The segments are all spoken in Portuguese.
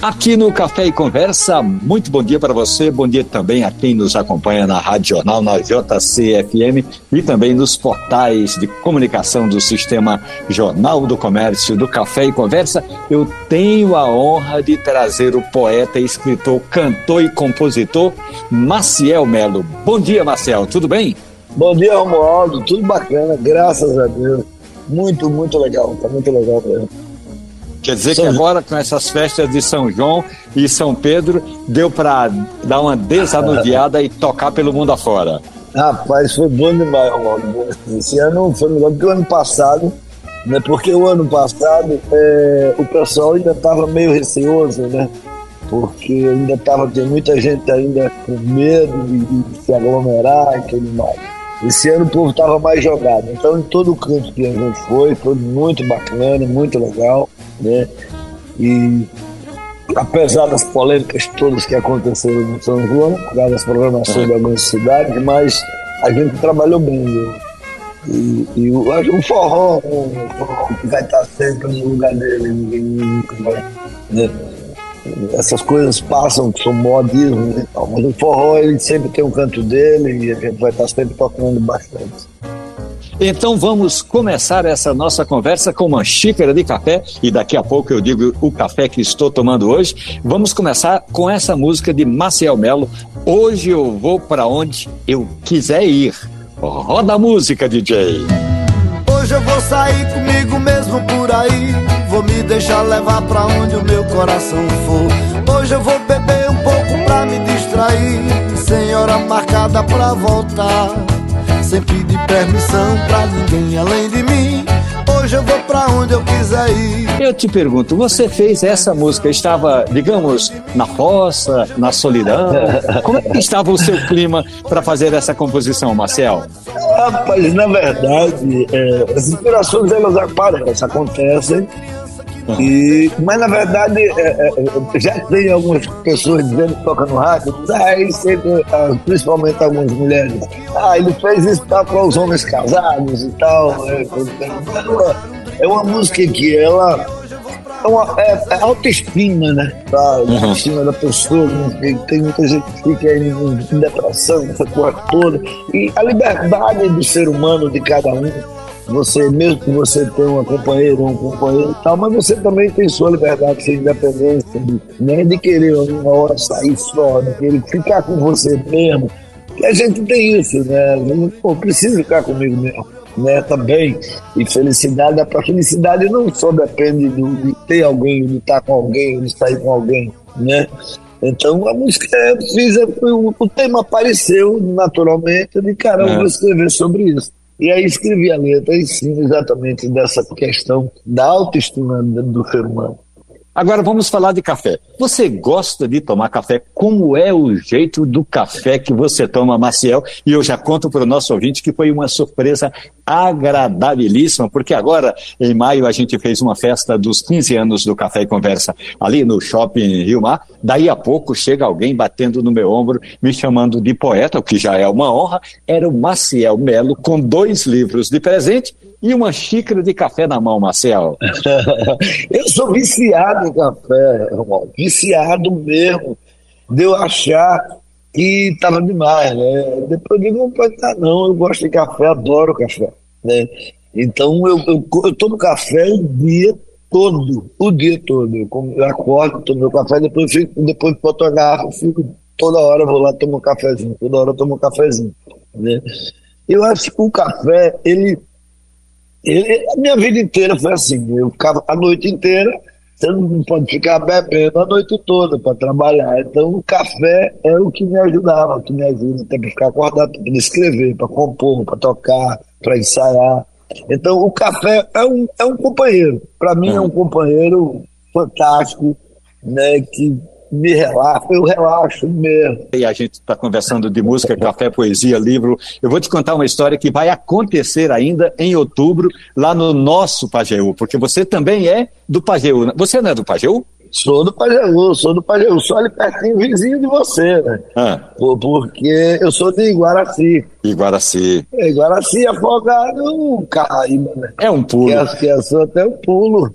Aqui no Café e Conversa, muito bom dia para você, bom dia também a quem nos acompanha na Rádio Jornal, na JCFM e também nos portais de comunicação do Sistema Jornal do Comércio do Café e Conversa. Eu tenho a honra de trazer o poeta, escritor, cantor e compositor Maciel Melo. Bom dia, Maciel, tudo bem? Bom dia, Romualdo, tudo bacana, graças a Deus. Muito, muito legal, tá muito legal mesmo. Quer dizer São que agora, com essas festas de São João e São Pedro, deu para dar uma desanuviada e tocar pelo mundo afora. Rapaz, foi bom demais, Romualdo. Esse ano foi melhor do que o ano passado, né? porque o ano passado é, o pessoal ainda estava meio receoso, né? Porque ainda estava, tinha muita gente ainda com medo de, de se aglomerar e tudo mais. Esse ano o povo estava mais jogado. Então, em todo canto que a gente foi, foi muito bacana, muito legal né? E apesar das polêmicas todas que aconteceram no São João, causa das programações de algumas cidades, mas a gente trabalhou bem. Né? E, e o, o forró, o forró vai estar sempre no lugar dele, ninguém nunca vai. Né? Essas coisas passam, que são modismo e tal, mas o forró ele sempre tem um canto dele e a gente vai estar sempre tocando bastante. Então vamos começar essa nossa conversa com uma xícara de café e daqui a pouco eu digo o café que estou tomando hoje. Vamos começar com essa música de Maciel Melo. Hoje eu vou para onde eu quiser ir. Roda a música, DJ. Hoje eu vou sair comigo mesmo por aí. Vou me deixar levar pra onde o meu coração for. Hoje eu vou beber um pouco pra me distrair. Sem hora marcada pra voltar sem pedir permissão pra ninguém além de mim. Hoje eu vou pra onde eu quiser ir. Eu te pergunto, você fez essa música, estava, digamos, na fossa, na solidão? Como é que estava o seu clima para fazer essa composição, Marcel? Rapaz, na verdade, é, as inspirações elas aparecem, acontecem e, mas na verdade, é, é, já tem algumas pessoas dizendo que toca no rádio, ah, sempre, ah, principalmente algumas mulheres, ah, ele fez isso para os homens casados e tal. É, é uma música que ela é, uma, é, é autoestima, né? Pra, uhum. Autoestima da pessoa. Tem muita gente que fica aí em, em depressão, essa coisa toda. E a liberdade do ser humano, de cada um, você, mesmo que você tenha uma companheira, um companheiro e tal, mas você também tem sua liberdade, sua independência, de, né, de querer uma hora sair só, de querer ficar com você mesmo. E a gente tem isso, né? Pô, preciso ficar comigo mesmo. Né, também. E felicidade, a felicidade não só depende de, de ter alguém, de estar com alguém, de sair com alguém, né? Então a música eu fiz, o, o tema apareceu naturalmente, eu disse, caramba, é. vou escrever sobre isso. E aí escrevi a letra em cima exatamente dessa questão da autoestima do ser humano. Agora vamos falar de café. Você gosta de tomar café? Como é o jeito do café que você toma, Maciel? E eu já conto para o nosso ouvinte que foi uma surpresa agradabilíssima, porque agora, em maio, a gente fez uma festa dos 15 anos do Café e Conversa ali no shopping Rio Mar. Daí a pouco chega alguém batendo no meu ombro, me chamando de poeta, o que já é uma honra. Era o Maciel Melo com dois livros de presente e uma xícara de café na mão, Marcel? eu sou viciado em café, irmão. Viciado mesmo. De eu achar que estava demais, né? Depois eu digo, não pode estar, não. Eu gosto de café, adoro café. Né? Então eu, eu, eu tomo café o dia todo, o dia todo. Eu, eu acordo, tomo meu café, depois fico, depois boto a garrafa, fico toda hora, vou lá tomo um cafezinho, toda hora eu tomo um cafezinho. Né? Eu acho que o café, ele ele, a minha vida inteira foi assim. Eu ficava a noite inteira, você não pode ficar bebendo a noite toda para trabalhar. Então o café é o que me ajudava, o que me ajuda até para ficar acordado, para escrever, para compor, para tocar, para ensaiar. Então o café é um, é um companheiro. Para mim é um companheiro fantástico, né, que me relaxa, eu relaxo mesmo. E a gente está conversando de música, café, poesia, livro. Eu vou te contar uma história que vai acontecer ainda em outubro, lá no nosso Pajeú, porque você também é do Pajeú. Né? Você não é do Pajeú? Sou do Pajeú, sou do Pajeú, sou ali pertinho, vizinho de você, né? Ah. Porque eu sou de Guaraci. Iguaraci. É, Iguaraci, afogado, Caraíba, né? É um pulo. Que, que é só até um pulo.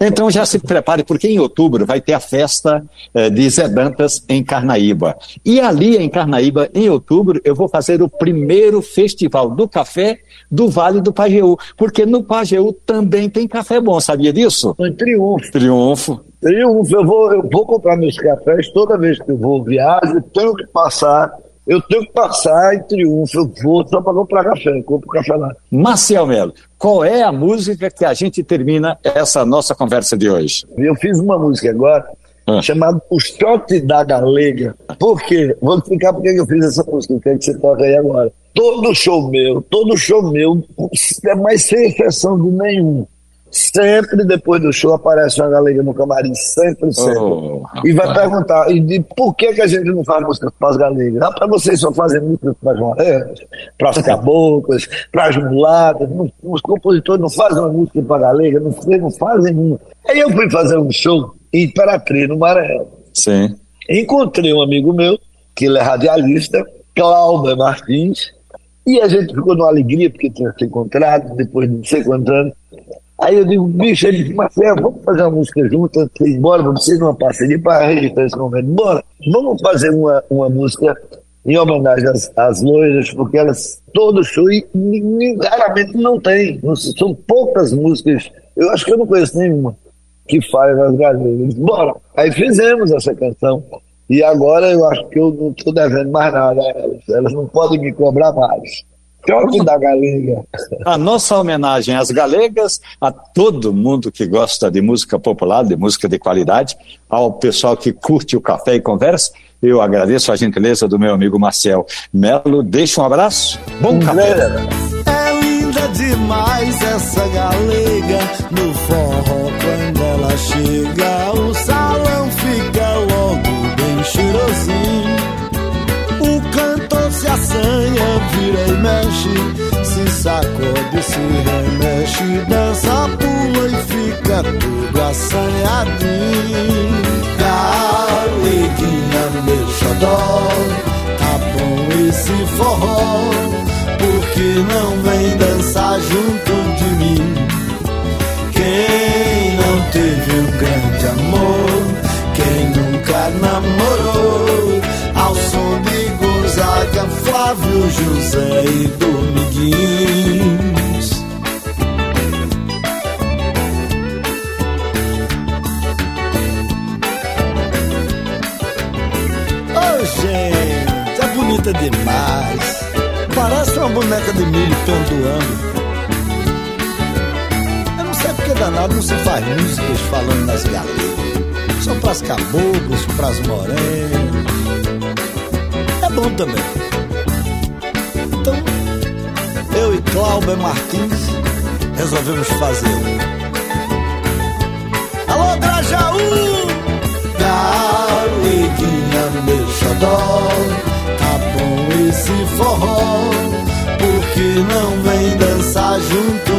É. Então já se prepare, porque em outubro vai ter a festa eh, de Zé Dantas em Carnaíba. E ali em Carnaíba, em outubro, eu vou fazer o primeiro festival do café do Vale do Pajeú. Porque no Pajeú também tem café bom, sabia disso? Em Triunfo. Triunfo. Triunfo, eu vou, eu vou comprar meus cafés toda vez que eu vou viagem, eu tenho que passar eu tenho que passar em triunfo, eu vou só para comprar café, eu compro café lá. Marcial Melo, qual é a música que a gente termina essa nossa conversa de hoje? Eu fiz uma música agora ah. chamada O Shot da Galega. Por quê? Vou explicar por que eu fiz essa música, o que, é que você toca aí agora. Todo show meu, todo show meu, mas sem exceção de nenhum Sempre depois do show aparece uma galega no camarim, sempre, sempre. Oh, e vai perguntar, e de por que, que a gente não faz música para as galegas? Ah, para vocês só fazem música para as morenas, para as caboclas, para as mulatas, os compositores não fazem uma música para a galega, não, não fazem uma. Aí eu fui fazer um show em Imperatriz, no Maranhão. Sim. Encontrei um amigo meu, que ele é radialista, Cláudio Martins, e a gente ficou numa alegria, porque tinha se encontrado, depois de não sei quantos anos. Aí eu digo, bicho, ele disse, Marcelo, vamos fazer uma música junto, bora, vamos fazer uma parceria para registrar esse momento. Bora, vamos fazer uma, uma música em homenagem às, às loiras, porque elas, todo show, e, raramente não tem, são poucas músicas, eu acho que eu não conheço nenhuma que fale nas galinhas. Bora, aí fizemos essa canção. E agora eu acho que eu não estou devendo mais nada a elas. Elas não podem me cobrar mais. Choque da galega. A nossa homenagem às galegas, a todo mundo que gosta de música popular, de música de qualidade, ao pessoal que curte o café e conversa. Eu agradeço a gentileza do meu amigo Marcel Melo. Deixa um abraço. Bom café. É linda demais essa galega no forró quando ela chega. Vira e mexe, se sacode, se remexe, dança, pula e fica tudo assanhadinho. Galeguinha, meu xodó, tá bom esse forró, porque não vem dançar junto bonita demais. Parece uma boneca de milho pendoando. Eu não sei porque danado não se faz músicas falando nas galinhas. Só pras caboclos, pras morenas bom também. Então, eu e Cláudio Martins resolvemos fazer. Alô, Grajaú! Galeguinha, meu xodó, esse forró, porque não vem dançar junto